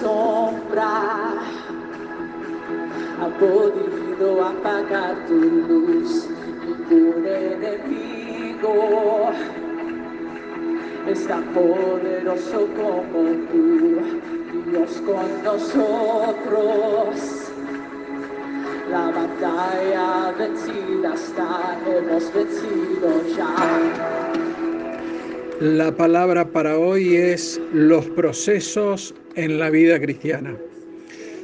sombra ha podido apagar tu luz. Ningún enemigo es tan poderoso como tú, Dios con nosotros. La batalla vencida está, hemos vencido ya. La palabra para hoy es los procesos en la vida cristiana.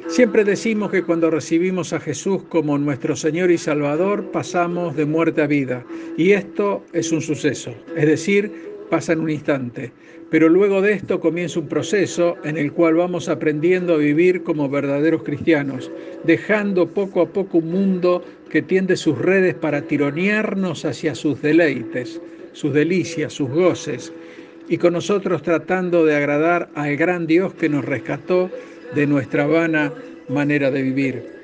Siempre decimos que cuando recibimos a Jesús como nuestro Señor y Salvador pasamos de muerte a vida. Y esto es un suceso, es decir, pasa en un instante. Pero luego de esto comienza un proceso en el cual vamos aprendiendo a vivir como verdaderos cristianos, dejando poco a poco un mundo que tiende sus redes para tironearnos hacia sus deleites sus delicias, sus goces, y con nosotros tratando de agradar al gran Dios que nos rescató de nuestra vana manera de vivir.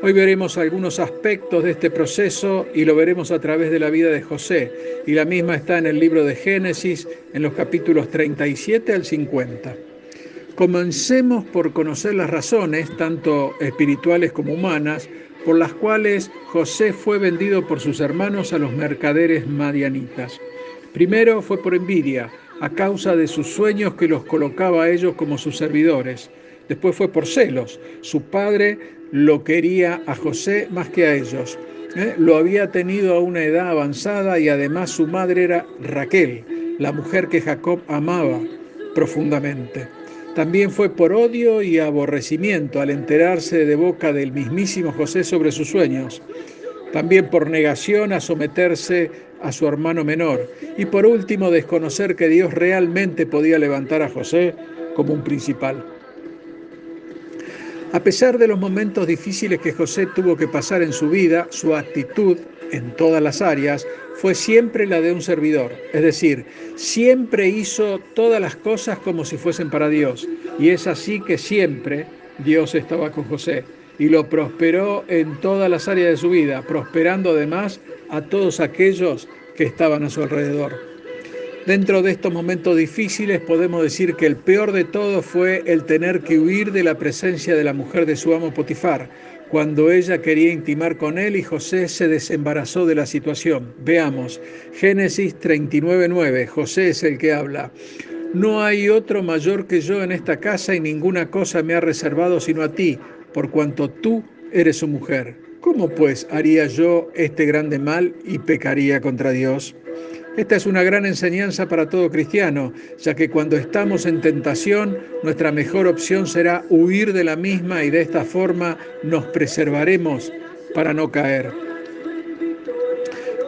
Hoy veremos algunos aspectos de este proceso y lo veremos a través de la vida de José, y la misma está en el libro de Génesis en los capítulos 37 al 50. Comencemos por conocer las razones, tanto espirituales como humanas, por las cuales José fue vendido por sus hermanos a los mercaderes madianitas. Primero fue por envidia, a causa de sus sueños que los colocaba a ellos como sus servidores. Después fue por celos. Su padre lo quería a José más que a ellos. ¿eh? Lo había tenido a una edad avanzada y además su madre era Raquel, la mujer que Jacob amaba profundamente. También fue por odio y aborrecimiento al enterarse de boca del mismísimo José sobre sus sueños. También por negación a someterse a su hermano menor. Y por último, desconocer que Dios realmente podía levantar a José como un principal. A pesar de los momentos difíciles que José tuvo que pasar en su vida, su actitud en todas las áreas fue siempre la de un servidor. Es decir, siempre hizo todas las cosas como si fuesen para Dios. Y es así que siempre Dios estaba con José y lo prosperó en todas las áreas de su vida, prosperando además a todos aquellos que estaban a su alrededor. Dentro de estos momentos difíciles podemos decir que el peor de todo fue el tener que huir de la presencia de la mujer de su amo Potifar, cuando ella quería intimar con él y José se desembarazó de la situación. Veamos, Génesis 39.9, José es el que habla. No hay otro mayor que yo en esta casa y ninguna cosa me ha reservado sino a ti, por cuanto tú eres su mujer. ¿Cómo pues haría yo este grande mal y pecaría contra Dios? Esta es una gran enseñanza para todo cristiano, ya que cuando estamos en tentación, nuestra mejor opción será huir de la misma y de esta forma nos preservaremos para no caer.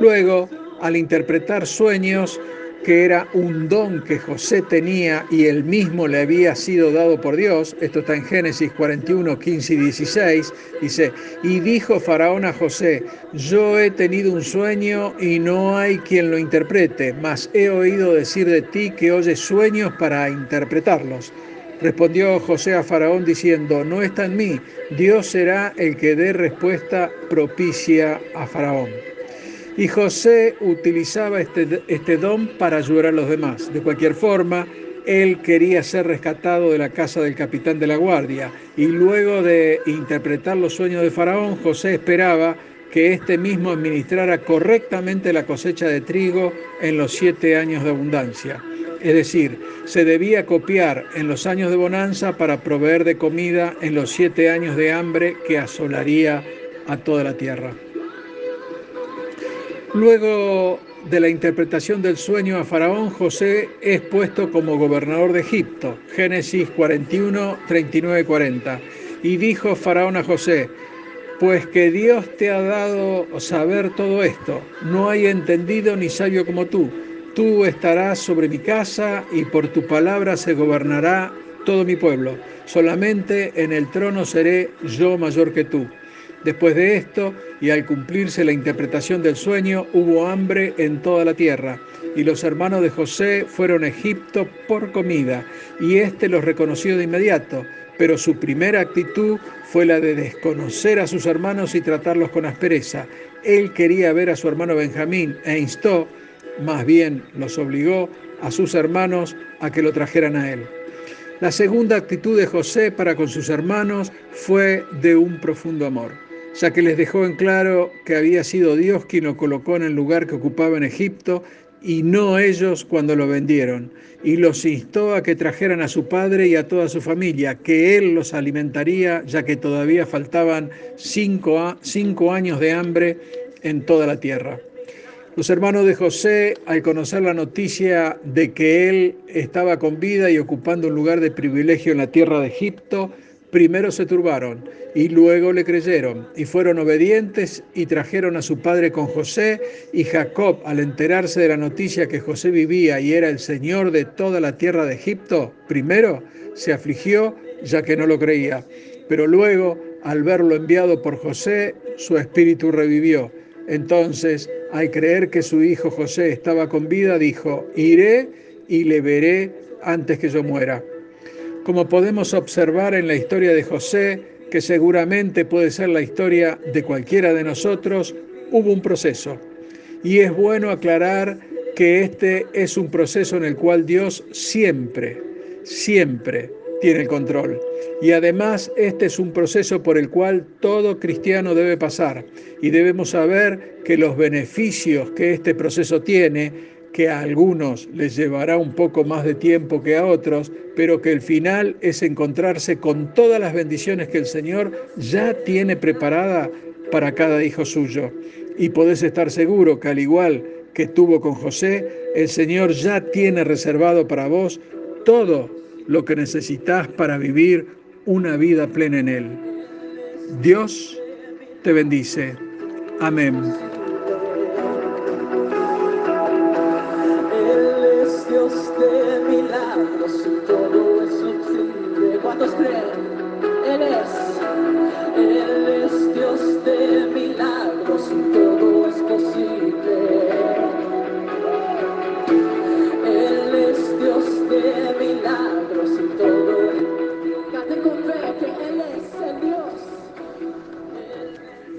Luego, al interpretar sueños, que era un don que José tenía y él mismo le había sido dado por Dios. Esto está en Génesis 41, 15 y 16. Dice, y dijo Faraón a José, yo he tenido un sueño y no hay quien lo interprete, mas he oído decir de ti que oyes sueños para interpretarlos. Respondió José a Faraón diciendo, no está en mí, Dios será el que dé respuesta propicia a Faraón. Y José utilizaba este, este don para ayudar a los demás. De cualquier forma, él quería ser rescatado de la casa del capitán de la guardia y luego de interpretar los sueños de Faraón, José esperaba que éste mismo administrara correctamente la cosecha de trigo en los siete años de abundancia. Es decir, se debía copiar en los años de bonanza para proveer de comida en los siete años de hambre que asolaría a toda la tierra. Luego de la interpretación del sueño a Faraón, José es puesto como gobernador de Egipto. Génesis 41, 39, 40. Y dijo Faraón a José, pues que Dios te ha dado saber todo esto, no hay entendido ni sabio como tú. Tú estarás sobre mi casa y por tu palabra se gobernará todo mi pueblo. Solamente en el trono seré yo mayor que tú. Después de esto, y al cumplirse la interpretación del sueño, hubo hambre en toda la tierra, y los hermanos de José fueron a Egipto por comida, y éste los reconoció de inmediato, pero su primera actitud fue la de desconocer a sus hermanos y tratarlos con aspereza. Él quería ver a su hermano Benjamín e instó, más bien los obligó a sus hermanos a que lo trajeran a él. La segunda actitud de José para con sus hermanos fue de un profundo amor, ya que les dejó en claro que había sido Dios quien lo colocó en el lugar que ocupaba en Egipto y no ellos cuando lo vendieron, y los instó a que trajeran a su padre y a toda su familia, que él los alimentaría, ya que todavía faltaban cinco, cinco años de hambre en toda la tierra. Los hermanos de José, al conocer la noticia de que él estaba con vida y ocupando un lugar de privilegio en la tierra de Egipto, primero se turbaron y luego le creyeron y fueron obedientes y trajeron a su padre con José y Jacob al enterarse de la noticia que José vivía y era el señor de toda la tierra de Egipto, primero se afligió ya que no lo creía, pero luego al verlo enviado por José su espíritu revivió. Entonces, al creer que su hijo José estaba con vida, dijo, iré y le veré antes que yo muera. Como podemos observar en la historia de José, que seguramente puede ser la historia de cualquiera de nosotros, hubo un proceso. Y es bueno aclarar que este es un proceso en el cual Dios siempre, siempre tiene el control. Y además este es un proceso por el cual todo cristiano debe pasar. Y debemos saber que los beneficios que este proceso tiene que a algunos les llevará un poco más de tiempo que a otros, pero que el final es encontrarse con todas las bendiciones que el Señor ya tiene preparada para cada hijo suyo. Y podés estar seguro que al igual que tuvo con José, el Señor ya tiene reservado para vos todo lo que necesitas para vivir una vida plena en Él. Dios te bendice. Amén.